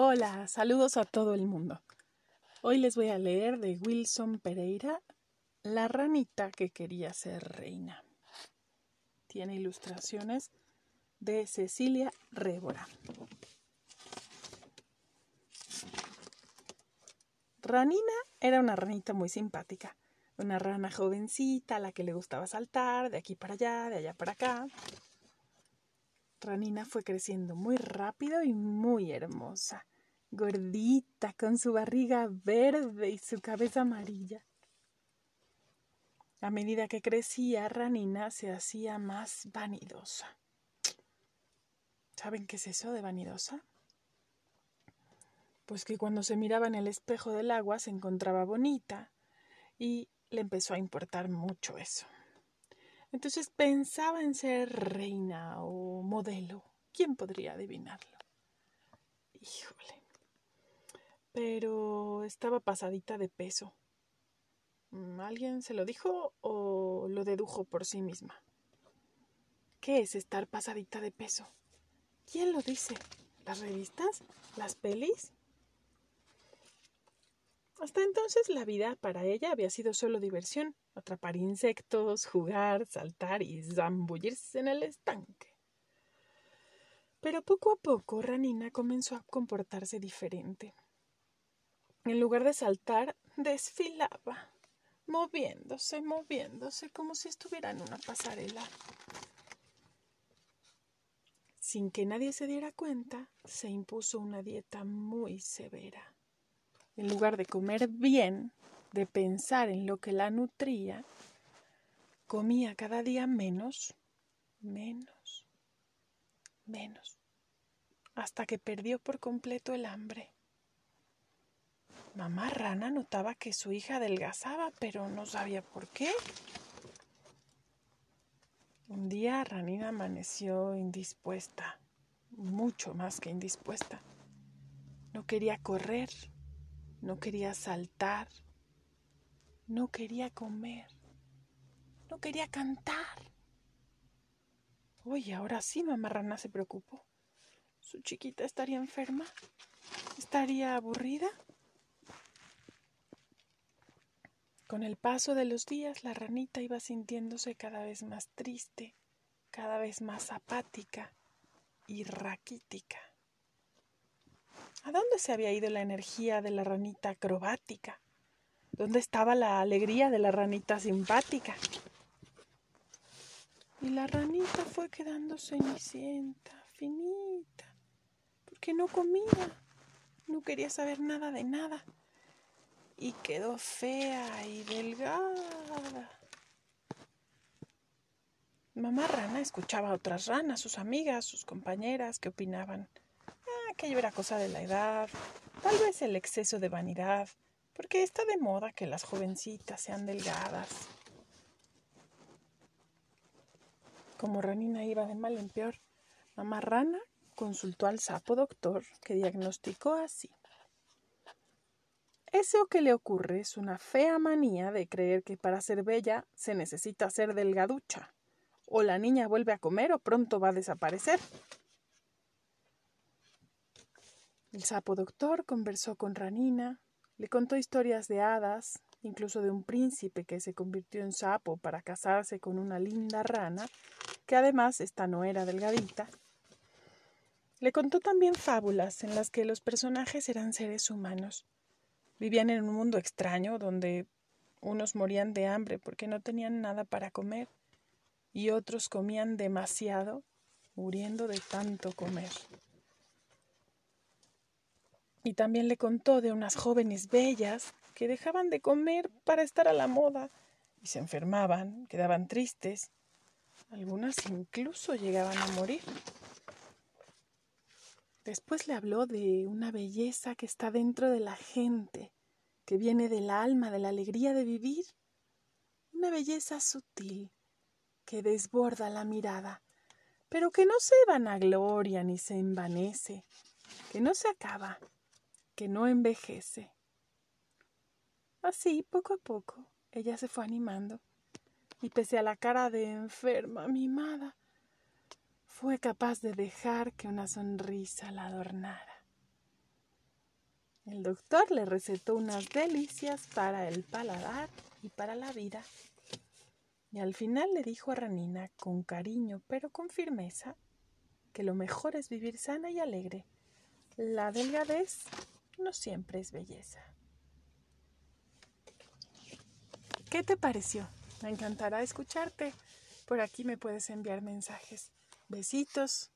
Hola, saludos a todo el mundo. Hoy les voy a leer de Wilson Pereira, La ranita que quería ser reina. Tiene ilustraciones de Cecilia Révora. Ranina era una ranita muy simpática, una rana jovencita a la que le gustaba saltar de aquí para allá, de allá para acá. Ranina fue creciendo muy rápido y muy hermosa, gordita, con su barriga verde y su cabeza amarilla. A medida que crecía, Ranina se hacía más vanidosa. ¿Saben qué es eso de vanidosa? Pues que cuando se miraba en el espejo del agua se encontraba bonita y le empezó a importar mucho eso. Entonces pensaba en ser reina o modelo. ¿Quién podría adivinarlo? Híjole. Pero estaba pasadita de peso. Mm, ¿Alguien se lo dijo o lo dedujo por sí misma? ¿Qué es estar pasadita de peso? ¿Quién lo dice? ¿Las revistas? ¿Las pelis? Hasta entonces la vida para ella había sido solo diversión, atrapar insectos, jugar, saltar y zambullirse en el estanque. Pero poco a poco Ranina comenzó a comportarse diferente. En lugar de saltar, desfilaba, moviéndose, moviéndose, como si estuviera en una pasarela. Sin que nadie se diera cuenta, se impuso una dieta muy severa en lugar de comer bien, de pensar en lo que la nutría, comía cada día menos, menos, menos, hasta que perdió por completo el hambre. Mamá rana notaba que su hija adelgazaba, pero no sabía por qué. Un día Ranina amaneció indispuesta, mucho más que indispuesta. No quería correr, no quería saltar, no quería comer, no quería cantar. Oye, ahora sí, mamá rana se preocupó. ¿Su chiquita estaría enferma? ¿Estaría aburrida? Con el paso de los días, la ranita iba sintiéndose cada vez más triste, cada vez más apática y raquítica. ¿A dónde se había ido la energía de la ranita acrobática? ¿Dónde estaba la alegría de la ranita simpática? Y la ranita fue quedando cenicienta, finita, porque no comía, no quería saber nada de nada. Y quedó fea y delgada. Mamá rana escuchaba a otras ranas, sus amigas, sus compañeras, que opinaban aquello era cosa de la edad, tal vez el exceso de vanidad, porque está de moda que las jovencitas sean delgadas. Como Ranina iba de mal en peor, mamá rana consultó al sapo doctor que diagnosticó así. Eso que le ocurre es una fea manía de creer que para ser bella se necesita ser delgaducha. O la niña vuelve a comer o pronto va a desaparecer. El sapo doctor conversó con Ranina, le contó historias de hadas, incluso de un príncipe que se convirtió en sapo para casarse con una linda rana, que además esta no era delgadita. Le contó también fábulas en las que los personajes eran seres humanos. Vivían en un mundo extraño donde unos morían de hambre porque no tenían nada para comer y otros comían demasiado, muriendo de tanto comer. Y también le contó de unas jóvenes bellas que dejaban de comer para estar a la moda y se enfermaban, quedaban tristes. Algunas incluso llegaban a morir. Después le habló de una belleza que está dentro de la gente, que viene del alma, de la alegría de vivir. Una belleza sutil que desborda la mirada, pero que no se vanagloria ni se envanece, que no se acaba, que no envejece. Así, poco a poco, ella se fue animando, y pese a la cara de enferma mimada, fue capaz de dejar que una sonrisa la adornara. El doctor le recetó unas delicias para el paladar y para la vida, y al final le dijo a Ranina, con cariño pero con firmeza, que lo mejor es vivir sana y alegre. La delgadez no siempre es belleza. ¿Qué te pareció? Me encantará escucharte. Por aquí me puedes enviar mensajes. Besitos.